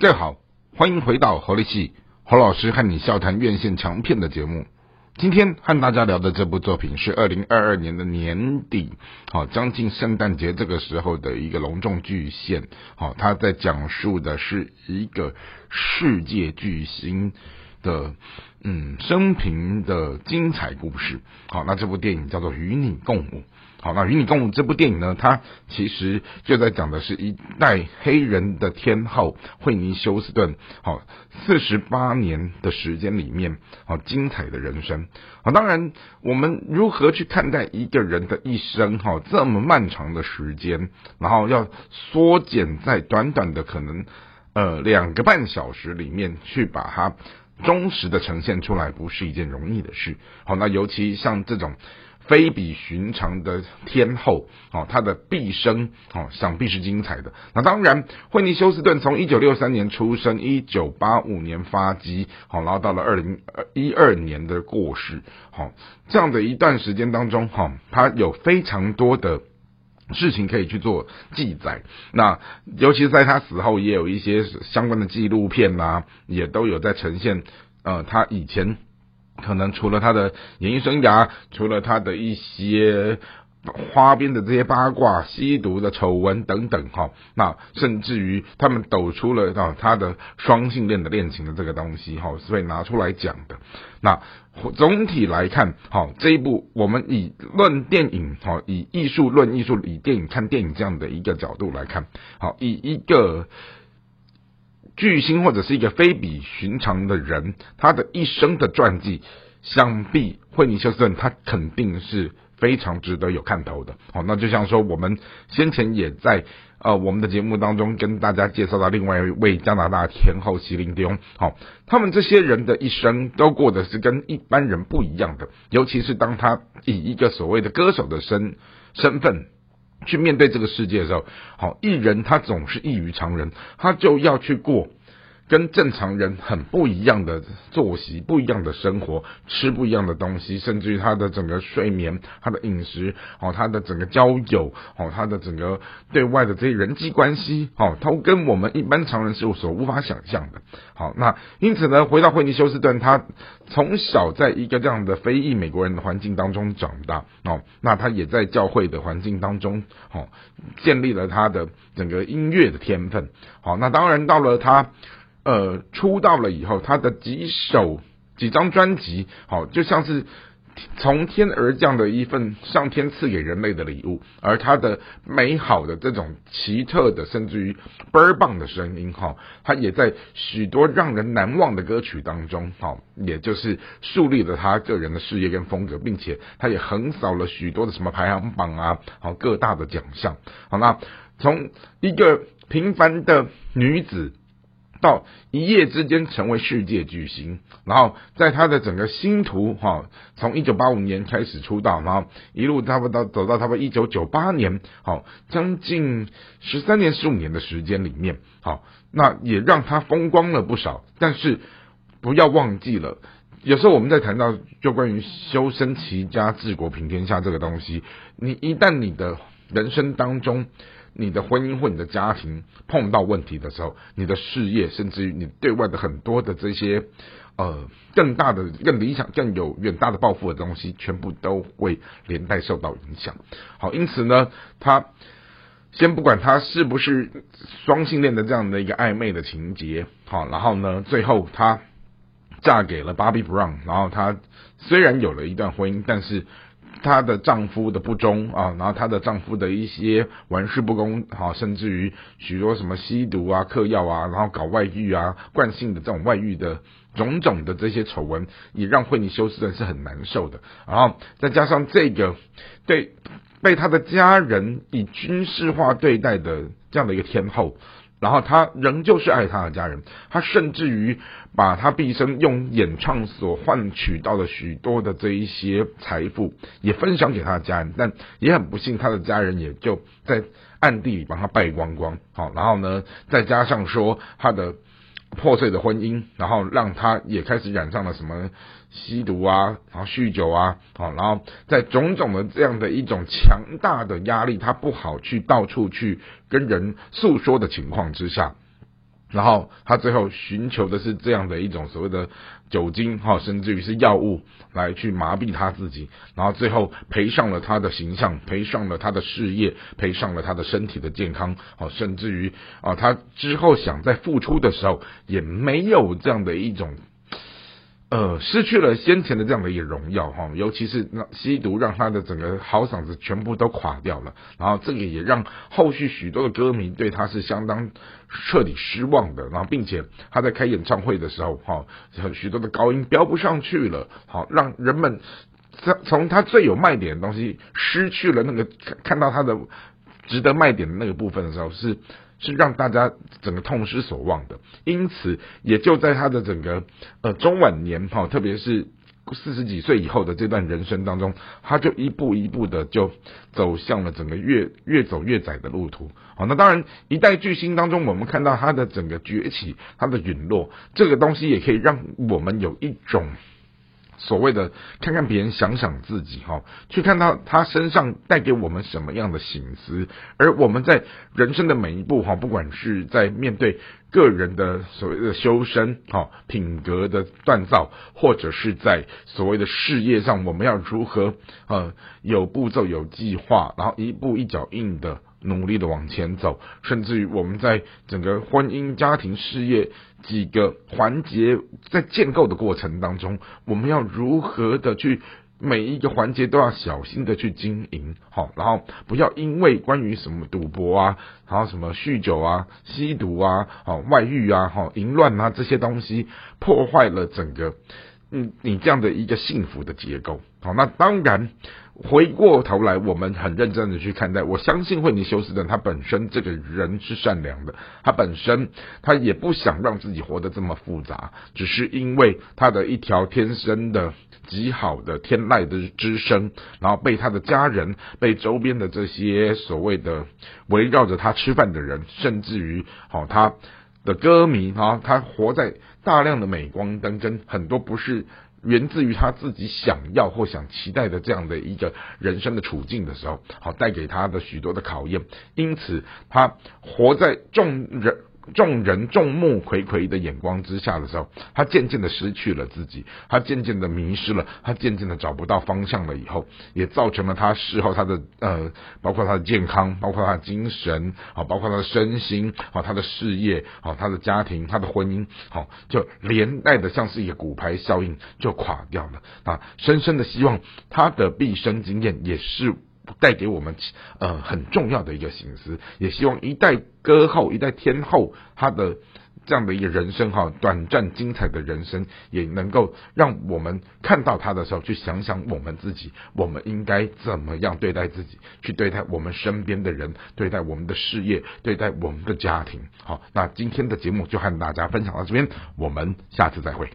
各位好，欢迎回到侯立系侯老师和你笑谈院线强片的节目。今天和大家聊的这部作品是二零二二年的年底，好将近圣诞节这个时候的一个隆重巨献。好，他在讲述的是一个世界巨星的嗯生平的精彩故事。好，那这部电影叫做《与你共舞》。好，那《与你共舞》这部电影呢，它其实就在讲的是一代黑人的天后惠妮休斯顿，好，四十八年的时间里面，好精彩的人生。好，当然我们如何去看待一个人的一生，哈，这么漫长的时间，然后要缩减在短短的可能呃两个半小时里面去把它忠实的呈现出来，不是一件容易的事。好，那尤其像这种。非比寻常的天后，哦，她的毕生，哦，想必是精彩的。那当然，惠妮休斯顿从一九六三年出生，一九八五年发迹，好，然后到了二零一二年的过世，好，这样的一段时间当中，哈，她有非常多的事情可以去做记载。那尤其是在她死后，也有一些相关的纪录片呐，也都有在呈现，呃，她以前。可能除了他的演艺生涯，除了他的一些花边的这些八卦、吸毒的丑闻等等，哈，那甚至于他们抖出了啊他的双性恋的恋情的这个东西，哈，是被拿出来讲的。那总体来看，好这一部我们以论电影，好以艺术论艺术，以电影看电影这样的一个角度来看，好以一个。巨星或者是一个非比寻常的人，他的一生的传记，想必惠妮休斯顿他肯定是非常值得有看头的。好，那就像说我们先前也在呃我们的节目当中跟大家介绍到另外一位加拿大天后席琳迪翁，好，他们这些人的一生都过得是跟一般人不一样的，尤其是当他以一个所谓的歌手的身身份。去面对这个世界的时候，好，艺人他总是异于常人，他就要去过。跟正常人很不一样的作息，不一样的生活，吃不一样的东西，甚至于他的整个睡眠、他的饮食，哦，他的整个交友，哦，他的整个对外的这些人际关系，哦，都跟我们一般常人是所无法想象的。好，那因此呢，回到惠尼休斯顿，他从小在一个这样的非裔美国人的环境当中长大，哦，那他也在教会的环境当中，哦，建立了他的整个音乐的天分。好，那当然到了他。呃，出道了以后，他的几首几张专辑，好，就像是从天而降的一份上天赐给人类的礼物，而他的美好的这种奇特的，甚至于倍儿棒的声音，哈，他也在许多让人难忘的歌曲当中，哈，也就是树立了他个人的事业跟风格，并且他也横扫了许多的什么排行榜啊，好各大的奖项，好，那从一个平凡的女子。到一夜之间成为世界巨星，然后在他的整个星途哈，从一九八五年开始出道，然后一路差不多走到差不多一九九八年，好将近十三年十五年的时间里面，好那也让他风光了不少。但是不要忘记了，有时候我们在谈到就关于修身齐家治国平天下这个东西，你一旦你的人生当中。你的婚姻或你的家庭碰到问题的时候，你的事业，甚至于你对外的很多的这些呃更大的、更理想、更有远大的抱负的东西，全部都会连带受到影响。好，因此呢，他先不管他是不是双性恋的这样的一个暧昧的情节，好，然后呢，最后他嫁给了 Bobby Brown，然后他虽然有了一段婚姻，但是。她的丈夫的不忠啊，然后她的丈夫的一些玩世不恭啊，甚至于许多什么吸毒啊、嗑药啊，然后搞外遇啊，惯性的这种外遇的种种的这些丑闻，也让惠妮休斯顿是很难受的。然后再加上这个对被他的家人以军事化对待的这样的一个天后。然后他仍旧是爱他的家人，他甚至于把他毕生用演唱所换取到的许多的这一些财富也分享给他的家人，但也很不幸，他的家人也就在暗地里帮他败光光。好，然后呢，再加上说他的。破碎的婚姻，然后让他也开始染上了什么吸毒啊，然后酗酒啊，好，然后在种种的这样的一种强大的压力，他不好去到处去跟人诉说的情况之下，然后他最后寻求的是这样的一种所谓的酒精哈，甚至于是药物来去麻痹他自己，然后最后赔上了他的形象，赔上了他的事业，赔上了他的身体的健康，好，甚至于啊，他之后想再复出的时候也没有这样的一种。呃，失去了先前的这样的一个荣耀哈，尤其是那吸毒让他的整个好嗓子全部都垮掉了，然后这个也让后续许多的歌迷对他是相当彻底失望的，然后并且他在开演唱会的时候哈，许多的高音飙不上去了，好让人们从从他最有卖点的东西失去了那个看到他的值得卖点的那个部分的时候是。是让大家整个痛失所望的，因此也就在他的整个呃中晚年哈，特别是四十几岁以后的这段人生当中，他就一步一步的就走向了整个越越走越窄的路途。好，那当然一代巨星当中，我们看到他的整个崛起，他的陨落，这个东西也可以让我们有一种。所谓的看看别人，想想自己，哈，去看到他身上带给我们什么样的醒思，而我们在人生的每一步，哈，不管是在面对个人的所谓的修身，哈，品格的锻造，或者是在所谓的事业上，我们要如何，呃，有步骤、有计划，然后一步一脚印的。努力的往前走，甚至于我们在整个婚姻、家庭、事业几个环节在建构的过程当中，我们要如何的去每一个环节都要小心的去经营，好，然后不要因为关于什么赌博啊，然后什么酗酒啊、吸毒啊、好外遇啊、好淫乱啊这些东西，破坏了整个嗯你这样的一个幸福的结构，好，那当然。回过头来，我们很认真的去看待。我相信惠尼休斯顿他本身这个人是善良的，他本身他也不想让自己活得这么复杂，只是因为他的一条天生的极好的天籁的之声，然后被他的家人、被周边的这些所谓的围绕着他吃饭的人，甚至于好他的歌迷啊，他活在大量的镁光灯跟很多不是。源自于他自己想要或想期待的这样的一个人生的处境的时候，好带给他的许多的考验，因此他活在众人。众人众目睽睽的眼光之下的时候，他渐渐的失去了自己，他渐渐的迷失了，他渐渐的找不到方向了。以后也造成了他事后他的呃，包括他的健康，包括他的精神，好，包括他的身心，好，他的事业，好，他的家庭，他的婚姻，好，就连带的像是一个骨牌效应就垮掉了啊！深深的希望他的毕生经验也是。带给我们呃很重要的一个形思，也希望一代歌后、一代天后，她的这样的一个人生哈，短暂精彩的人生，也能够让我们看到她的时候，去想想我们自己，我们应该怎么样对待自己，去对待我们身边的人，对待我们的事业，对待我们的家庭。好，那今天的节目就和大家分享到这边，我们下次再会。